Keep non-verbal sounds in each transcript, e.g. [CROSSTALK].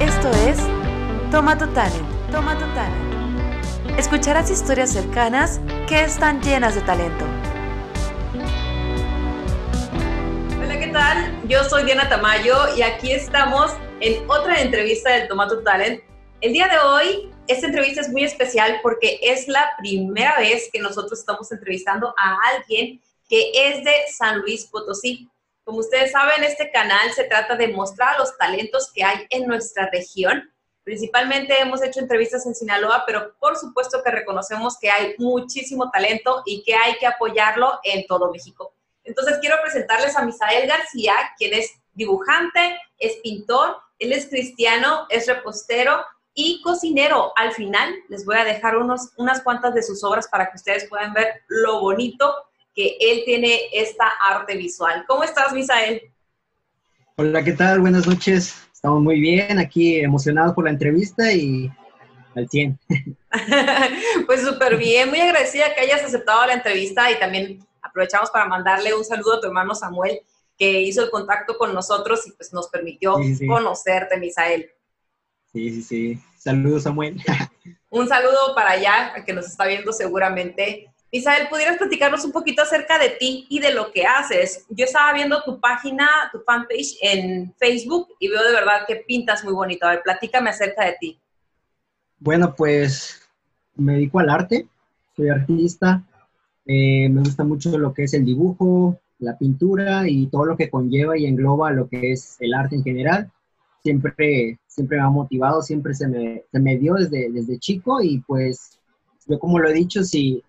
Esto es Toma tu Talent, Toma Talent. Escucharás historias cercanas que están llenas de talento. Hola, ¿qué tal? Yo soy Diana Tamayo y aquí estamos en otra entrevista del Toma tu Talent. El día de hoy, esta entrevista es muy especial porque es la primera vez que nosotros estamos entrevistando a alguien que es de San Luis Potosí. Como ustedes saben, este canal se trata de mostrar los talentos que hay en nuestra región. Principalmente hemos hecho entrevistas en Sinaloa, pero por supuesto que reconocemos que hay muchísimo talento y que hay que apoyarlo en todo México. Entonces quiero presentarles a Misael García, quien es dibujante, es pintor, él es cristiano, es repostero y cocinero. Al final les voy a dejar unos, unas cuantas de sus obras para que ustedes puedan ver lo bonito que él tiene esta arte visual. ¿Cómo estás, Misael? Hola, ¿qué tal? Buenas noches. Estamos muy bien, aquí emocionados por la entrevista y al 100. [LAUGHS] pues súper bien, muy agradecida que hayas aceptado la entrevista y también aprovechamos para mandarle un saludo a tu hermano Samuel, que hizo el contacto con nosotros y pues nos permitió conocerte, Misael. Sí, sí, sí. Saludos, Samuel. [LAUGHS] un saludo para allá, que nos está viendo seguramente. Isabel, ¿pudieras platicarnos un poquito acerca de ti y de lo que haces? Yo estaba viendo tu página, tu fanpage en Facebook y veo de verdad que pintas muy bonito. A ver, platícame acerca de ti. Bueno, pues me dedico al arte, soy artista, eh, me gusta mucho lo que es el dibujo, la pintura y todo lo que conlleva y engloba lo que es el arte en general. Siempre, siempre me ha motivado, siempre se me, dio desde, desde chico y pues yo como lo he dicho, si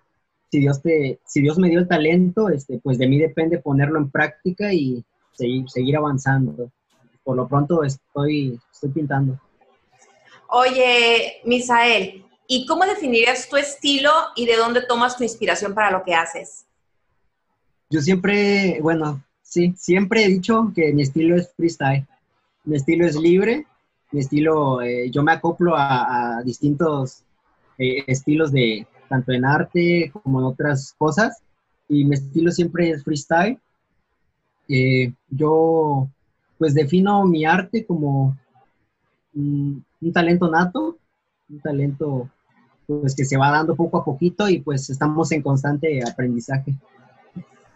si Dios, te, si Dios me dio el talento, este, pues de mí depende ponerlo en práctica y seguir, seguir avanzando. Por lo pronto estoy, estoy pintando. Oye, Misael, ¿y cómo definirías tu estilo y de dónde tomas tu inspiración para lo que haces? Yo siempre, bueno, sí, siempre he dicho que mi estilo es freestyle. Mi estilo es libre, mi estilo, eh, yo me acoplo a, distintos eh, estilos de, tanto en arte como en otras cosas. Y mi estilo siempre es freestyle. Eh, yo pues defino mi arte como un, talento nato, un talento pues que se va dando poco a poquito y pues estamos en constante aprendizaje.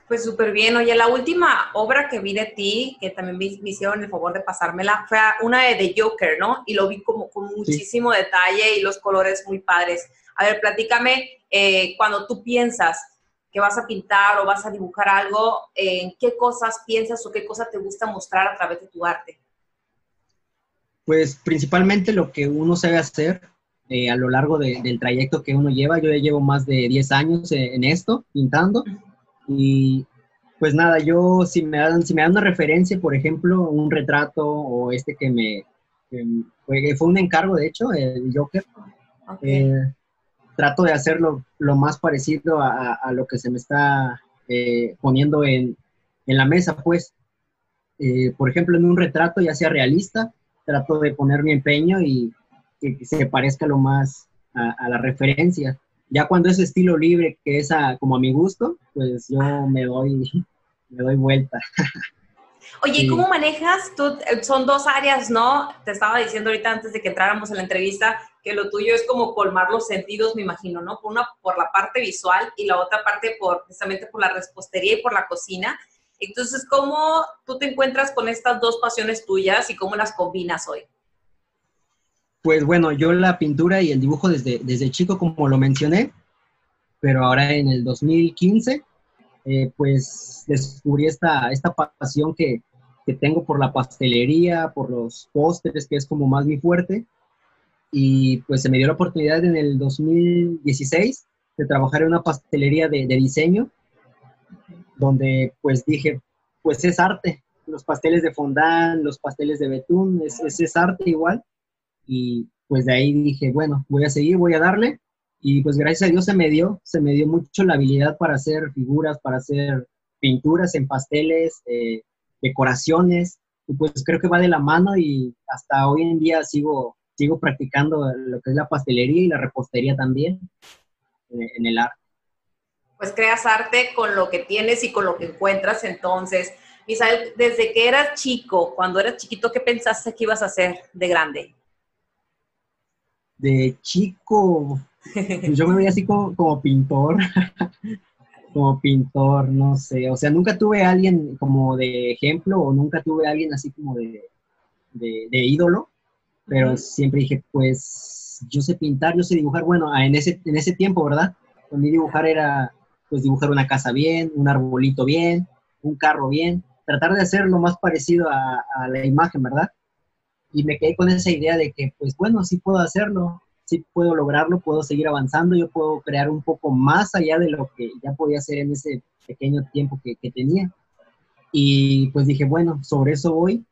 Pues súper bien. Oye, la última obra que vi de ti, que también me, hicieron el favor de pasármela, fue una de The Joker, ¿no? Y lo vi como con muchísimo detalle y los colores muy padres. A ver, platícame, eh, cuando tú piensas que vas a pintar o vas a dibujar algo, ¿en qué cosas piensas o qué cosa te gusta mostrar a través de tu arte? Pues principalmente lo que uno sabe hacer eh, a lo largo del trayecto que uno lleva. Yo ya llevo más de 10 años en esto, pintando. Y pues nada, yo si me dan, si me dan una referencia, por ejemplo, un retrato o este que me, fue, un encargo, de hecho, el Joker. Eh, trato de hacerlo lo más parecido a, lo que se me está eh, poniendo en, la mesa, pues. Eh, por ejemplo, en un retrato, ya sea realista, trato de poner mi empeño y que, se parezca lo más a, la referencia. Ya cuando es estilo libre, que es como a mi gusto, pues yo me doy, [LAUGHS] me doy vuelta. [LAUGHS] Oye, ¿cómo manejas? Tú, eh, son dos áreas, ¿no? Te estaba diciendo ahorita antes de que entráramos en la entrevista que lo tuyo es como colmar los sentidos, me imagino, ¿no? Por una por la parte visual y la otra parte por precisamente por la repostería y por la cocina. Entonces, ¿cómo tú te encuentras con estas dos pasiones tuyas y cómo las combinas hoy? Pues bueno, yo la pintura y el dibujo desde, desde chico, como lo mencioné, pero ahora en el 2015 eh, pues descubrí esta, esta pasión que, que, tengo por la pastelería, por los pósteres, que es como más mi fuerte. Y pues se me dio la oportunidad en el 2016 de trabajar en una pastelería de, de diseño, donde pues dije, pues es arte. Los pasteles de fondant, los pasteles de betún, es, es, arte igual. Y pues de ahí dije, bueno, voy a seguir, voy a darle y pues gracias a Dios se me dio, se me dio mucho la habilidad para hacer figuras, para hacer pinturas en pasteles, eh, decoraciones, y pues creo que va de la mano y hasta hoy en día sigo, sigo practicando lo que es la pastelería y la repostería también eh, en el arte. Pues creas arte con lo que tienes y con lo que encuentras entonces. Isabel, desde que eras chico, cuando eras chiquito, ¿qué pensaste que ibas a hacer de grande? de chico, pues yo me veía así como, como pintor, [LAUGHS] como pintor, no sé, o sea, nunca tuve a alguien como de ejemplo o nunca tuve a alguien así como de, de, ídolo, pero siempre dije, pues yo sé pintar, yo sé dibujar, bueno, ah, en ese, en ese tiempo, ¿verdad? Para mí dibujar era pues dibujar una casa bien, un arbolito bien, un carro bien, tratar de hacer lo más parecido a, a la imagen, ¿verdad? Y me quedé con esa idea de que, pues bueno, sí puedo hacerlo, sí puedo lograrlo, puedo seguir avanzando, yo puedo crear un poco más allá de lo que ya podía hacer en ese pequeño tiempo que, tenía. Y pues dije, bueno, sobre eso voy,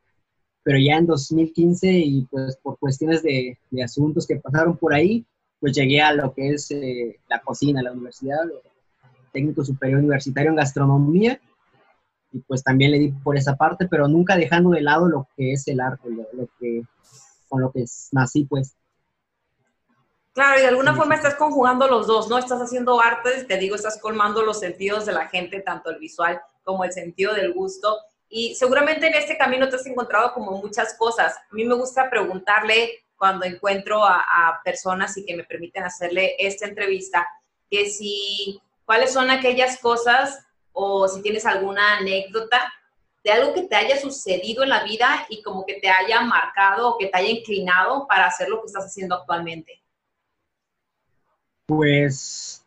pero ya en 2015 y pues por cuestiones de, asuntos que pasaron por ahí, pues llegué a lo que es eh, la cocina, la universidad, técnico superior universitario en gastronomía, y pues también le di por esa parte, pero nunca dejando de lado lo que es el arte, lo que, con lo que nací pues. Claro, y de alguna forma estás conjugando los dos, ¿no? Estás haciendo arte, te digo, estás colmando los sentidos de la gente, tanto el visual como el sentido del gusto. Y seguramente en este camino te has encontrado como muchas cosas. A mí me gusta preguntarle cuando encuentro a, personas y que me permiten hacerle esta entrevista, que si, cuáles son aquellas cosas o si tienes alguna anécdota de algo que te haya sucedido en la vida y como que te haya marcado o que te haya inclinado para hacer lo que estás haciendo actualmente. Pues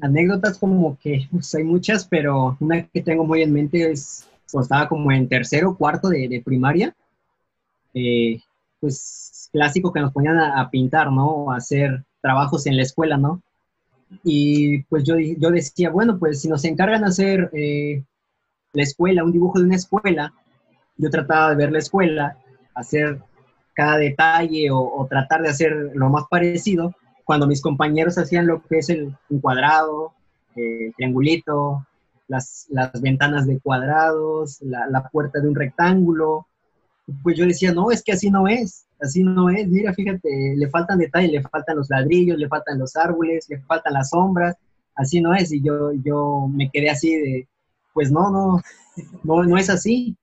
anécdotas como que [LAUGHS] pues, hay muchas, pero una que tengo muy en mente es estaba como en tercero o cuarto de, primaria, eh, pues clásico que nos ponían a, pintar, ¿no? A hacer trabajos en la escuela, ¿no? Y pues yo, yo decía, bueno, pues si nos encargan hacer eh, la escuela, un dibujo de una escuela, yo trataba de ver la escuela, hacer cada detalle o, tratar de hacer lo más parecido, cuando mis compañeros hacían lo que es el, un cuadrado, el triangulito, las, las, ventanas de cuadrados, la, la, puerta de un rectángulo, pues yo decía, no, es que así no es, así no es, mira, fíjate, le faltan detalles, le faltan los ladrillos, le faltan los árboles, le faltan las sombras, así no es, y yo, yo me quedé así de, pues no, no, [LAUGHS] no, no es así,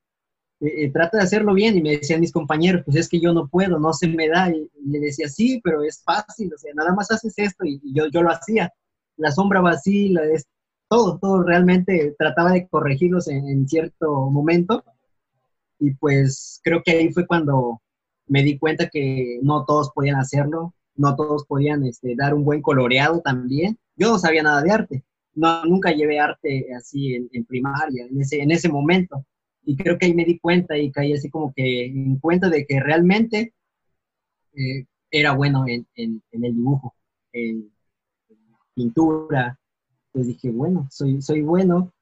eh, eh, trata de hacerlo bien. Y me decían mis compañeros, pues es que yo no puedo, no se me da. Y, le decía, sí, pero es fácil, o sea, nada más haces esto. Y, yo, yo lo hacía. La sombra vacía, es, todo, todo realmente trataba de corregirlos en, cierto momento. Y pues creo que ahí fue cuando me di cuenta que no todos podían hacerlo, no todos podían este, dar un buen coloreado también. Yo no sabía nada de arte, no, nunca llevé arte así en, primaria, en ese, en ese momento y creo que ahí me di cuenta y caí así como que en cuenta de que realmente eh, era bueno en, en, el dibujo, en, pintura. Pues dije, bueno, soy, soy bueno,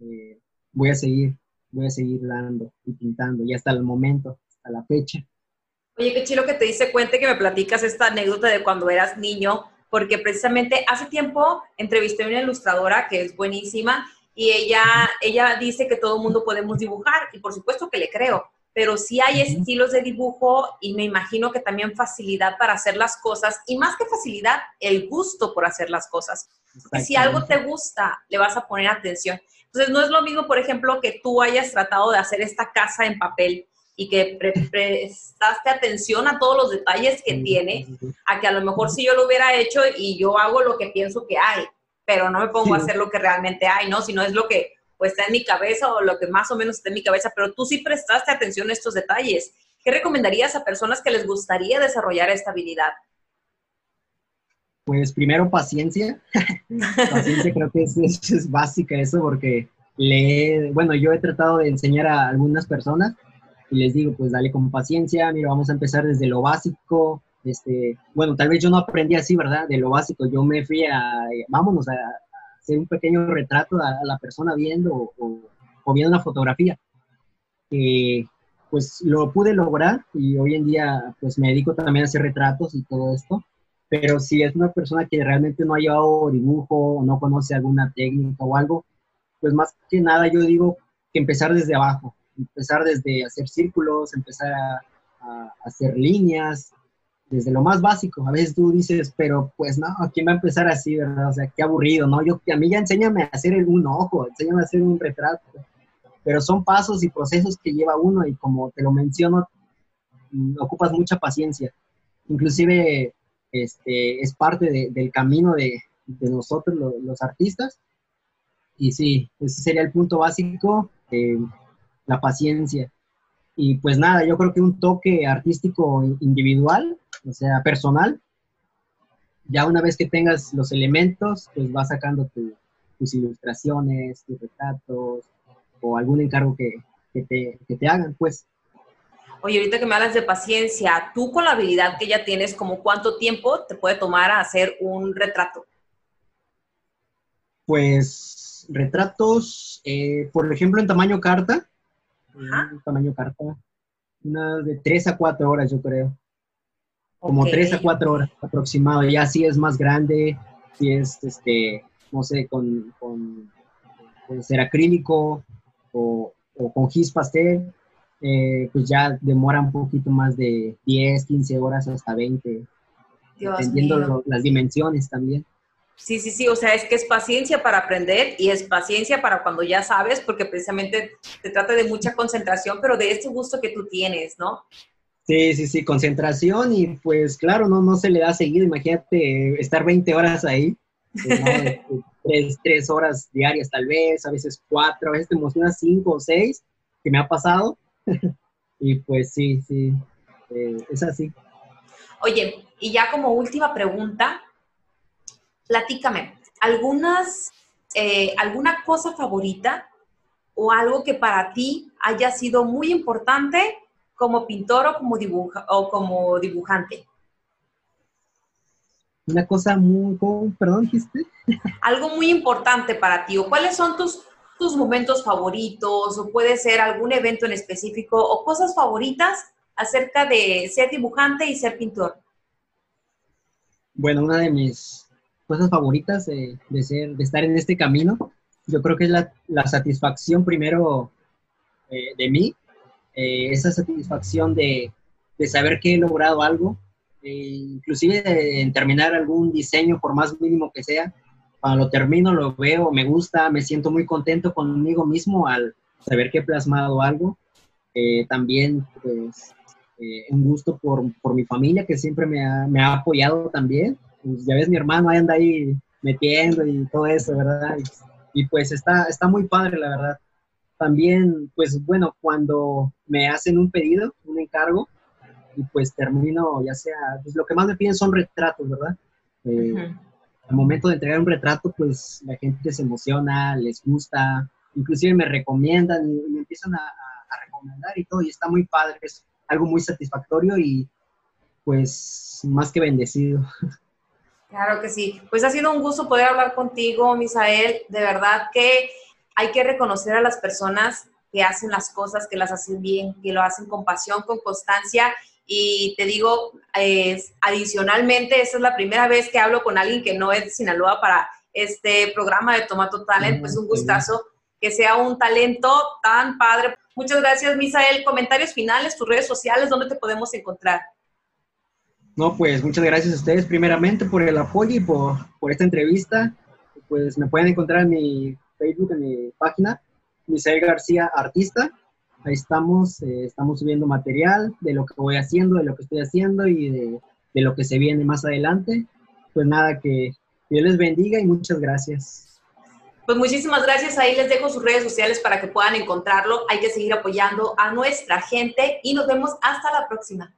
eh, voy a seguir, voy a seguir dando y pintando y hasta el momento, hasta la fecha. Oye, qué chido que te dice cuenta que me platicas esta anécdota de cuando eras niño, porque precisamente hace tiempo entrevisté a una ilustradora que es buenísima y ella, ella dice que todo mundo podemos dibujar y por supuesto que le creo, pero sí hay estilos de dibujo y me imagino que también facilidad para hacer las cosas y más que facilidad, el gusto por hacer las cosas. si algo te gusta, le vas a poner atención. Entonces, no es lo mismo, por ejemplo, que tú hayas tratado de hacer esta casa en papel y que prestaste atención a todos los detalles que tiene, a que a lo mejor si yo lo hubiera hecho y yo hago lo que pienso que hay, pero no me pongo a hacer lo que realmente hay, ¿no? Sino es lo que pues está en mi cabeza o lo que más o menos está en mi cabeza, pero tú sí prestaste atención a estos detalles. ¿Qué recomendarías a personas que les gustaría desarrollar esta habilidad? Pues primero paciencia. [LAUGHS] paciencia creo que es, es, básica eso porque le, bueno, yo he tratado de enseñar a algunas personas y les digo, pues dale con paciencia, mira, vamos a empezar desde lo básico, este, bueno, tal vez yo no aprendí así, ¿verdad? De lo básico, yo me fui a, vámonos a, hacer un pequeño retrato a, la persona viendo o, viendo una fotografía. pues lo pude lograr y hoy en día pues me dedico también a hacer retratos y todo esto, pero si es una persona que realmente no ha llevado dibujo o no conoce alguna técnica o algo, pues más que nada yo digo que empezar desde abajo, empezar desde hacer círculos, empezar a hacer líneas, desde lo más básico. A veces tú dices, pero pues no, ¿quién va a empezar así, verdad? O sea, qué aburrido, ¿no? Yo, a mí ya enséñame a hacer un ojo, enséñame a hacer un retrato. Pero son pasos y procesos que lleva uno y como te lo menciono, mm, ocupas mucha paciencia. Inclusive este, es parte del camino de, nosotros los artistas. Y sí, ese sería el punto básico, eh, la paciencia. Y pues nada, yo creo que un toque artístico individual, o sea, personal, ya una vez que tengas los elementos, pues vas sacando tus ilustraciones, tus retratos o algún encargo que, te, que te hagan, pues. Oye, ahorita que me hablas de paciencia, tú con la habilidad que ya tienes, ¿como cuánto tiempo te puede tomar hacer un retrato? Pues retratos, eh, por ejemplo, en tamaño carta, en tamaño carta, unas de 3 a 4 horas, yo creo. Como 3 a 4 horas aproximado. Ya si es más grande, si es, este, no sé, con, con ser acrílico o, o con gis pastel, eh, pues ya demora un poquito más de 10, 15 horas hasta 20, dependiendo las dimensiones también. Sí, sí, sí, o sea, es que es paciencia para aprender y es paciencia para cuando ya sabes, porque precisamente te trata de mucha concentración, pero de ese gusto que tú tienes, ¿no? Sí, sí, sí, concentración y pues claro, no, no se le da seguido, imagínate estar 20 horas ahí, pues, [LAUGHS] tres, tres, horas diarias tal vez, a veces cuatro, a veces te emocionas cinco o seis, que me ha pasado, [LAUGHS] y pues sí, sí, eh, es así. Oye, y ya como última pregunta, platícame, ¿algunas, eh, ¿alguna cosa favorita o algo que para ti haya sido muy importante como pintor o como, dibuja, o como dibujante? Una cosa muy, perdón, dijiste. Algo muy importante para ti, o cuáles son tus tus momentos favoritos o puede ser algún evento en específico o cosas favoritas acerca de ser dibujante y ser pintor? Bueno, una de mis cosas favoritas de, ser, de estar en este camino, yo creo que es la, satisfacción primero eh, de mí, eh, esa satisfacción de, saber que he logrado algo, eh, inclusive en terminar algún diseño, por más mínimo que sea, cuando lo termino, lo veo, me gusta, me siento muy contento conmigo mismo al saber que he plasmado algo. Eh, también, pues, eh, un gusto por, por, mi familia que siempre me ha, me ha apoyado también. Pues, ya ves, mi hermano ahí anda ahí metiendo y todo eso, ¿verdad? Y, y, pues está, está muy padre, la verdad. También, pues bueno, cuando me hacen un pedido, un encargo, y pues termino, ya sea, pues lo que más me piden son retratos, ¿verdad? Eh, al momento de entregar un retrato, pues la gente se emociona, les gusta, inclusive me recomiendan y, me empiezan a, recomendar y todo, y está muy padre, es algo muy satisfactorio y pues más que bendecido. [LAUGHS] Claro que sí. Pues ha sido un gusto poder hablar contigo, Misael. De verdad que hay que reconocer a las personas que hacen las cosas, que las hacen bien, que lo hacen con pasión, con constancia y te digo, es, adicionalmente, esta es la primera vez que hablo con alguien que no es de Sinaloa para este programa de Tomato Talent, pues un gustazo que sea un talento tan padre. Muchas gracias, Misael. Comentarios finales, tus redes sociales, ¿dónde te podemos encontrar? No, pues muchas gracias a ustedes primeramente por el apoyo y por, por esta entrevista. Pues me pueden encontrar en mi Facebook, en mi página, Misael García Artista ahí estamos, eh, estamos subiendo material de lo que voy haciendo, de lo que estoy haciendo y de, lo que se viene más adelante. Pues nada, que Dios les bendiga y muchas gracias. Pues muchísimas gracias. Ahí les dejo sus redes sociales para que puedan encontrarlo. Hay que seguir apoyando a nuestra gente y nos vemos hasta la próxima.